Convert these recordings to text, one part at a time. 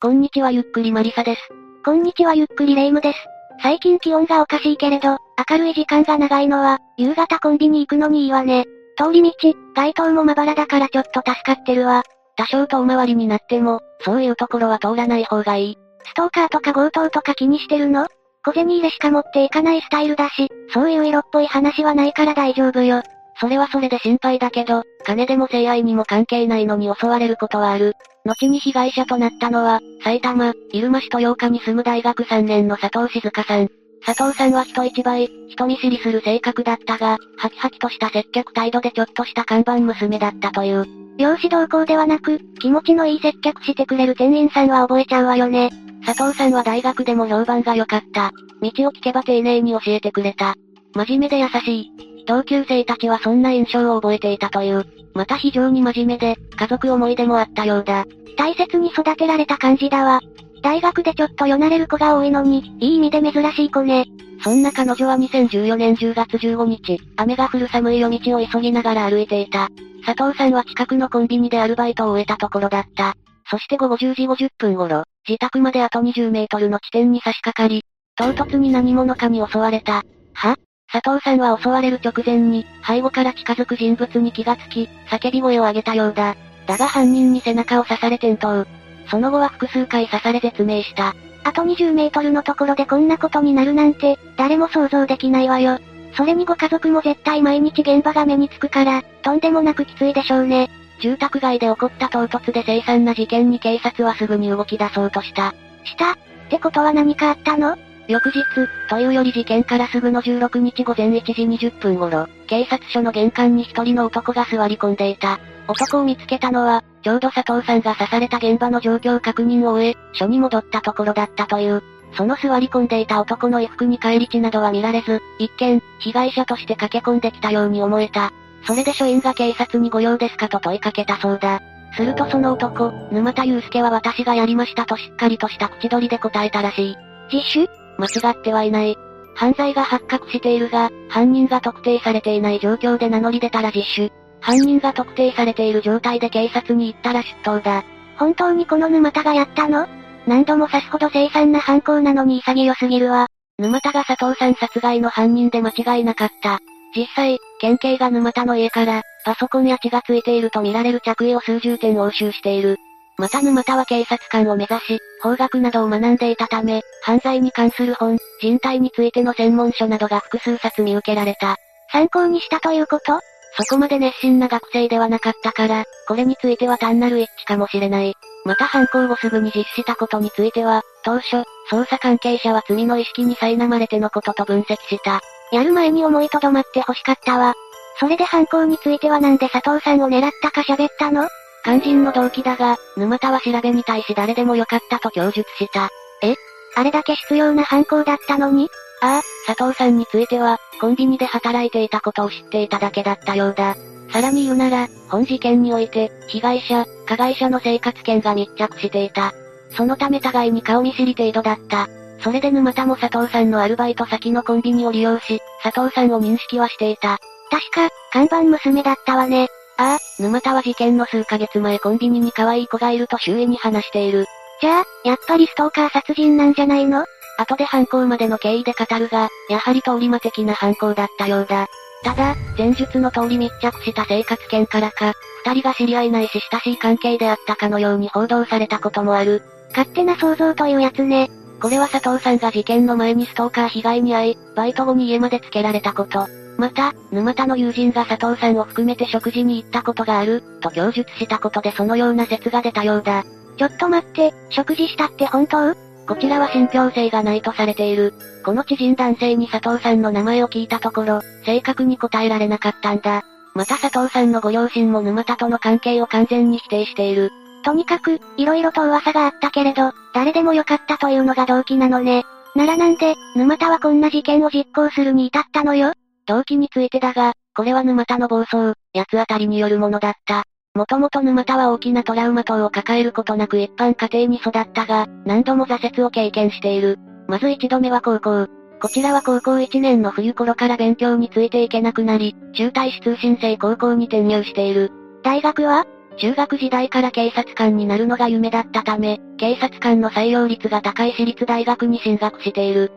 こんにちはゆっくりマリサです。こんにちはゆっくりレイムです。最近気温がおかしいけれど、明るい時間が長いのは、夕方コンビニ行くのにいいわね。通り道、街灯もまばらだからちょっと助かってるわ。多少遠回りになっても、そういうところは通らない方がいい。ストーカーとか強盗とか気にしてるの？小銭入れしか持っていかないスタイルだし、そういう色っぽい話はないから大丈夫よ。それはそれで心配だけど、金でも性愛にも関係ないのに襲われることはある。後に被害者となったのは、埼玉、入間市豊岡に住む大学3年の佐藤静香さん。佐藤さんは人一倍、人見知りする性格だったが、ハキハキとした接客態度でちょっとした看板娘だったという。容姿同行ではなく、気持ちのいい接客してくれる店員さんは覚えちゃうわよね。佐藤さんは大学でも評判が良かった。道を聞けば丁寧に教えてくれた。真面目で優しい。同級生たちはそんな印象を覚えていたという。また非常に真面目で、家族思い出もあったようだ。大切に育てられた感じだわ。大学でちょっとよなれる子が多いのに、いい意味で珍しい子ね。そんな彼女は2014年10月15日、雨が降る寒い夜道を急ぎながら歩いていた。佐藤さんは近くのコンビニでアルバイトを終えたところだった。そして午後10時50分頃、自宅まであと20メートルの地点に差し掛かり、唐突に何者かに襲われた。は？佐藤さんは襲われる直前に、背後から近づく人物に気がつき、叫び声を上げたようだ。だが犯人に背中を刺され転倒。その後は複数回刺され絶命した。あと20メートルのところでこんなことになるなんて、誰も想像できないわよ。それにご家族も絶対毎日現場が目につくから、とんでもなくきついでしょうね。住宅街で起こった唐突で凄惨な事件に警察はすぐに動き出そうとした。した？ってことは何かあったの？翌日、というより事件からすぐの16日午前1時20分頃、警察署の玄関に一人の男が座り込んでいた。男を見つけたのは、ちょうど佐藤さんが刺された現場の状況確認を終え、署に戻ったところだったという。その座り込んでいた男の衣服に返り血などは見られず、一見、被害者として駆け込んできたように思えた。それで署員が警察にご用ですかと問いかけたそうだ。するとその男、沼田祐介は私がやりましたとしっかりとした口取りで答えたらしい。自首？間違ってはいない。犯罪が発覚しているが、犯人が特定されていない状況で名乗り出たら自首。犯人が特定されている状態で警察に行ったら出頭だ。本当にこの沼田がやったの？何度も刺すほど凄惨な犯行なのに潔すぎるわ。沼田が佐藤さん殺害の犯人で間違いなかった。実際、県警が沼田の家から、パソコンや血がついていると見られる着衣を数十点押収している。また沼田は警察官を目指し、法学などを学んでいたため、犯罪に関する本、人体についての専門書などが複数冊見受けられた。参考にしたということ？そこまで熱心な学生ではなかったから、これについては単なる一致かもしれない。また犯行後すぐに実施したことについては、当初、捜査関係者は罪の意識に苛まれてのことと分析した。やる前に思いとどまって欲しかったわ。それで犯行についてはなんで佐藤さんを狙ったか喋ったの？肝心の動機だが、沼田は調べに対し誰でもよかったと供述した。え？あれだけ必要な犯行だったのに？ああ、佐藤さんについては、コンビニで働いていたことを知っていただけだったようだ。さらに言うなら、本事件において、被害者、加害者の生活圏が密着していた。そのため互いに顔見知り程度だった。それで沼田も佐藤さんのアルバイト先のコンビニを利用し、佐藤さんを認識はしていた。確か、看板娘だったわね。ああ、沼田は事件の数ヶ月前コンビニに可愛い子がいると周囲に話している。じゃあ、やっぱりストーカー殺人なんじゃないの？後で犯行までの経緯で語るが、やはり通り魔的な犯行だったようだ。ただ、前述の通り密着した生活圏からか、二人が知り合いないし親しい関係であったかのように報道されたこともある。勝手な想像というやつね。これは佐藤さんが事件の前にストーカー被害に遭い、バイト後に家までつけられたこと。また、沼田の友人が佐藤さんを含めて食事に行ったことがある、と供述したことでそのような説が出たようだ。ちょっと待って、食事したって本当？こちらは信憑性がないとされている。この知人男性に佐藤さんの名前を聞いたところ、正確に答えられなかったんだ。また佐藤さんのご両親も沼田との関係を完全に否定している。とにかく、色々と噂があったけれど、誰でもよかったというのが動機なのね。ならなんで、沼田はこんな事件を実行するに至ったのよ？動機についてだが、これは沼田の暴走、八つ当たりによるものだった。もともと沼田は大きなトラウマ等を抱えることなく一般家庭に育ったが、何度も挫折を経験している。まず一度目は高校。こちらは高校1年の冬頃から勉強についていけなくなり、中退し通信制高校に転入している。大学は？中学時代から警察官になるのが夢だったため、警察官の採用率が高い私立大学に進学している。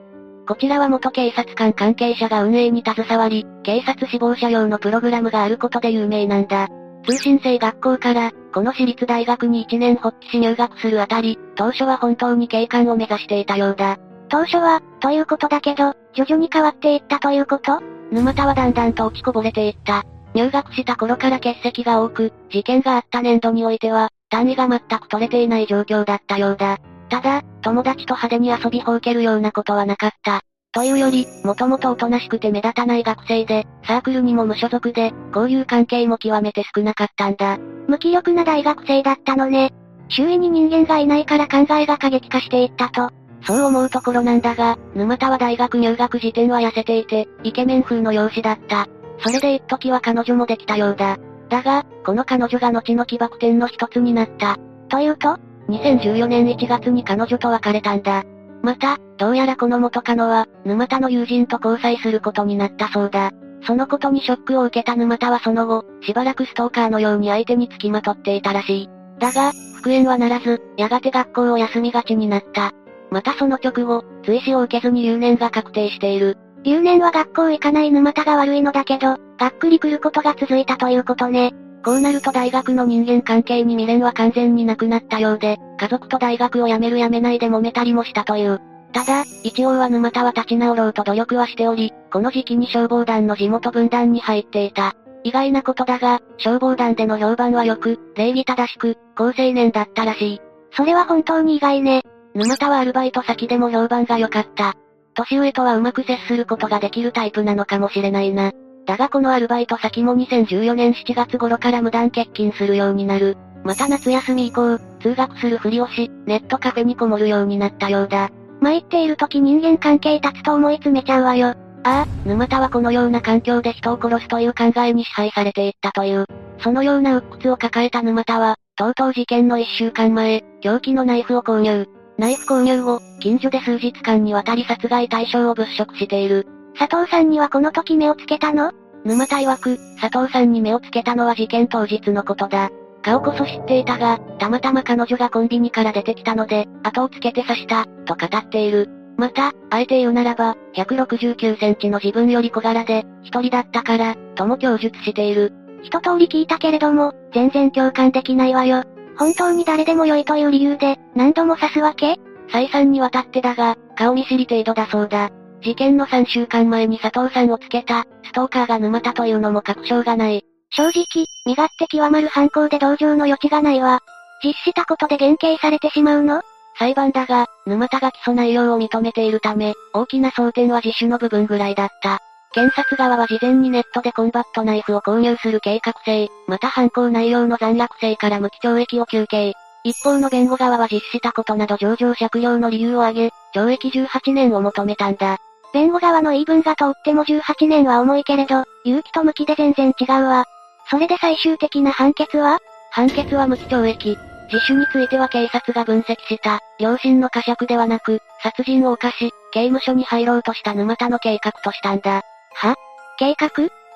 こちらは元警察官関係者が運営に携わり、警察志望者用のプログラムがあることで有名なんだ。通信制学校から、この私立大学に1年発起し入学するあたり、当初は本当に警官を目指していたようだ。当初は、ということだけど、徐々に変わっていったということ？沼田はだんだんと落ちこぼれていった。入学した頃から欠席が多く、事件があった年度においては、単位が全く取れていない状況だったようだ。ただ、友達と派手に遊びほうけるようなことはなかった。というより、もともとおとなしくて目立たない学生で、サークルにも無所属で、交友関係も極めて少なかったんだ。無気力な大学生だったのね。周囲に人間がいないから考えが過激化していったと。そう思うところなんだが、沼田は大学入学時点は痩せていて、イケメン風の容姿だった。それで一時は彼女もできたようだ。だが、この彼女が後の起爆点の一つになった。というと ?2014 年1月に彼女と別れたんだ。また、どうやらこの元カノは、沼田の友人と交際することになったそうだ。そのことにショックを受けた沼田はその後、しばらくストーカーのように相手に付きまとっていたらしい。だが、復縁はならず、やがて学校を休みがちになった。またその直後、追試を受けずに留年が確定している。留年は学校行かない沼田が悪いのだけど、がっくり来ることが続いたということね。こうなると大学の人間関係に未練は完全になくなったようで、家族と大学を辞める辞めないで揉めたりもしたという。ただ、一応は沼田は立ち直ろうと努力はしており、この時期に消防団の地元分団に入っていた。意外なことだが、消防団での評判は良く、礼儀正しく、高青年だったらしい。それは本当に意外ね。沼田はアルバイト先でも評判が良かった。年上とはうまく接することができるタイプなのかもしれないな。だがこのアルバイト先も2014年7月頃から無断欠勤するようになる。また夏休み以降、通学するふりをし、ネットカフェにこもるようになったようだ。参っている時人間関係立つと思い詰めちゃうわよ。ああ、沼田はこのような環境で人を殺すという考えに支配されていったという。そのような鬱屈を抱えた沼田は、とうとう事件の一週間前、凶器のナイフを購入。ナイフ購入後、近所で数日間にわたり殺害対象を物色している。佐藤さんにはこの時目をつけたの？沼田曰く、佐藤さんに目をつけたのは事件当日のことだ。顔こそ知っていたが、たまたま彼女がコンビニから出てきたので、後をつけて刺した、と語っている。また、あえて言うならば、169センチの自分より小柄で、一人だったから、とも供述している。一通り聞いたけれども、全然共感できないわよ。本当に誰でも良いという理由で、何度も刺すわけ？再三にわたってだが、顔見知り程度だそうだ。事件の3週間前に佐藤さんをつけた、ストーカーが沼田というのも確証がない。正直、身勝手極まる犯行で同情の余地がないわ。実したことで減刑されてしまうの？裁判だが、沼田が起訴内容を認めているため、大きな争点は自首の部分ぐらいだった。検察側は事前にネットでコンバットナイフを購入する計画性、また犯行内容の残虐性から無期懲役を求刑。一方の弁護側は実施したことなど上場借用の理由を挙げ、懲役18年を求めたんだ。弁護側の言い分が通っても18年は重いけれど、勇気と向きで全然違うわ。それで最終的な判決は？判決は無期懲役。自首については警察が分析した、両親の呵責ではなく、殺人を犯し、刑務所に入ろうとした沼田の計画としたんだ。は？計画？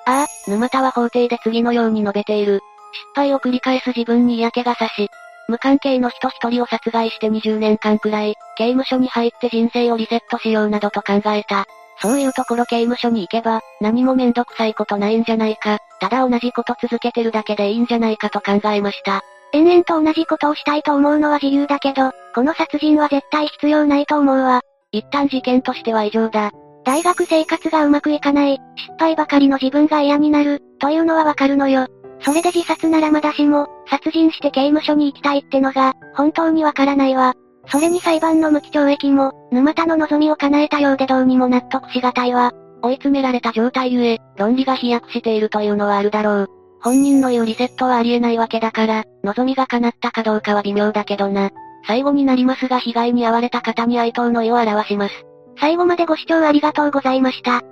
ああ、沼田は法廷で次のように述べている。失敗を繰り返す自分に嫌気がさし、無関係の人一人を殺害して20年間くらい、刑務所に入って人生をリセットしようなどと考えた。そういうところ刑務所に行けば、何もめんどくさいことないんじゃないか、ただ同じこと続けてるだけでいいんじゃないかと考えました。延々と同じことをしたいと思うのは自由だけど、この殺人は絶対必要ないと思うわ。一旦事件としては異常だ。大学生活がうまくいかない、失敗ばかりの自分が嫌になる、というのはわかるのよ。それで自殺ならまだしも、殺人して刑務所に行きたいってのが、本当にわからないわ。それに裁判の無期懲役も、沼田の望みを叶えたようでどうにも納得しがたいわ。追い詰められた状態ゆえ、論理が飛躍しているというのはあるだろう。本人の言うリセットはありえないわけだから、望みが叶ったかどうかは微妙だけどな。最後になりますが被害に遭われた方に哀悼の意を表します。最後までご視聴ありがとうございました。